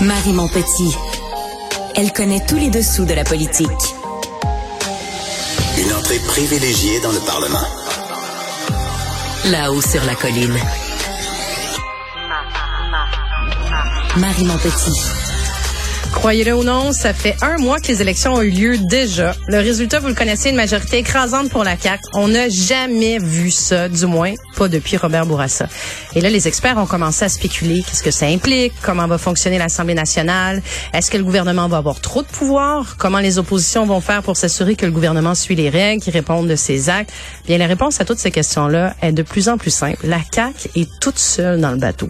Marie Montpetit. Elle connaît tous les dessous de la politique. Une entrée privilégiée dans le Parlement. Là-haut sur la colline. Marie Montpetit. Croyez-le ou non, ça fait un mois que les élections ont eu lieu déjà. Le résultat, vous le connaissez, une majorité écrasante pour la CAQ. On n'a jamais vu ça, du moins pas depuis Robert Bourassa. Et là, les experts ont commencé à spéculer qu'est-ce que ça implique, comment va fonctionner l'Assemblée nationale, est-ce que le gouvernement va avoir trop de pouvoir, comment les oppositions vont faire pour s'assurer que le gouvernement suit les règles, qui répondent de ses actes. Bien, la réponse à toutes ces questions-là est de plus en plus simple. La CAQ est toute seule dans le bateau.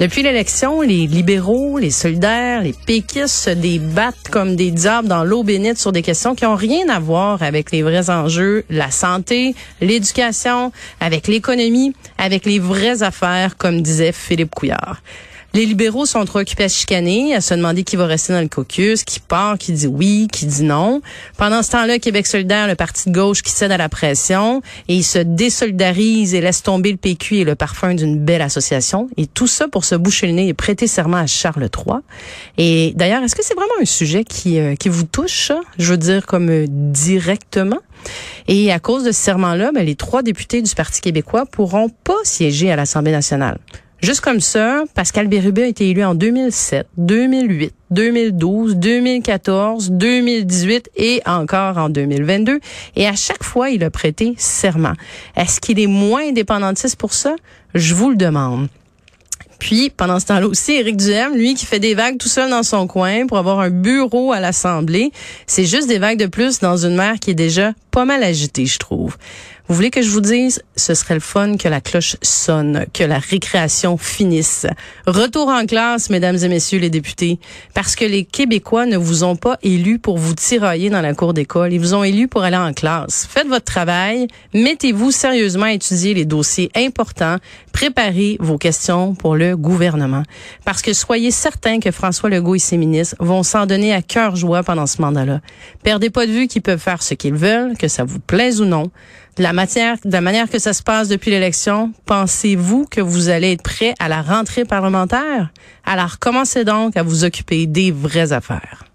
Depuis l'élection, les libéraux, les solidaires, les péquistes se débattent comme des diables dans l'eau bénite sur des questions qui ont rien à voir avec les vrais enjeux, la santé, l'éducation, avec l'économie, avec les vraies affaires, comme disait Philippe Couillard. Les libéraux sont trop occupés à chicaner, à se demander qui va rester dans le caucus, qui part, qui dit oui, qui dit non. Pendant ce temps-là, Québec solidaire, le parti de gauche qui cède à la pression et il se désolidarise et laisse tomber le PQ et le parfum d'une belle association. Et tout ça pour se boucher le nez et prêter serment à Charles III. Et d'ailleurs, est-ce que c'est vraiment un sujet qui, euh, vous touche, je veux dire comme euh, directement? Et à cause de ce serment-là, ben, les trois députés du Parti québécois pourront pas siéger à l'Assemblée nationale. Juste comme ça, Pascal Bérubé a été élu en 2007, 2008, 2012, 2014, 2018 et encore en 2022. Et à chaque fois, il a prêté serment. Est-ce qu'il est moins indépendantiste pour ça? Je vous le demande. Puis, pendant ce temps-là aussi, Éric Duhem, lui, qui fait des vagues tout seul dans son coin pour avoir un bureau à l'Assemblée, c'est juste des vagues de plus dans une mer qui est déjà pas mal agitée, je trouve. Vous voulez que je vous dise, ce serait le fun que la cloche sonne, que la récréation finisse. Retour en classe, mesdames et messieurs les députés, parce que les Québécois ne vous ont pas élus pour vous tirailler dans la cour d'école, ils vous ont élus pour aller en classe. Faites votre travail, mettez-vous sérieusement à étudier les dossiers importants, préparez vos questions pour le gouvernement. Parce que soyez certains que François Legault et ses ministres vont s'en donner à cœur joie pendant ce mandat-là. Perdez pas de vue qu'ils peuvent faire ce qu'ils veulent, que ça vous plaise ou non la matière, la manière que ça se passe depuis l'élection, pensez-vous que vous allez être prêt à la rentrée parlementaire? Alors commencez donc à vous occuper des vraies affaires.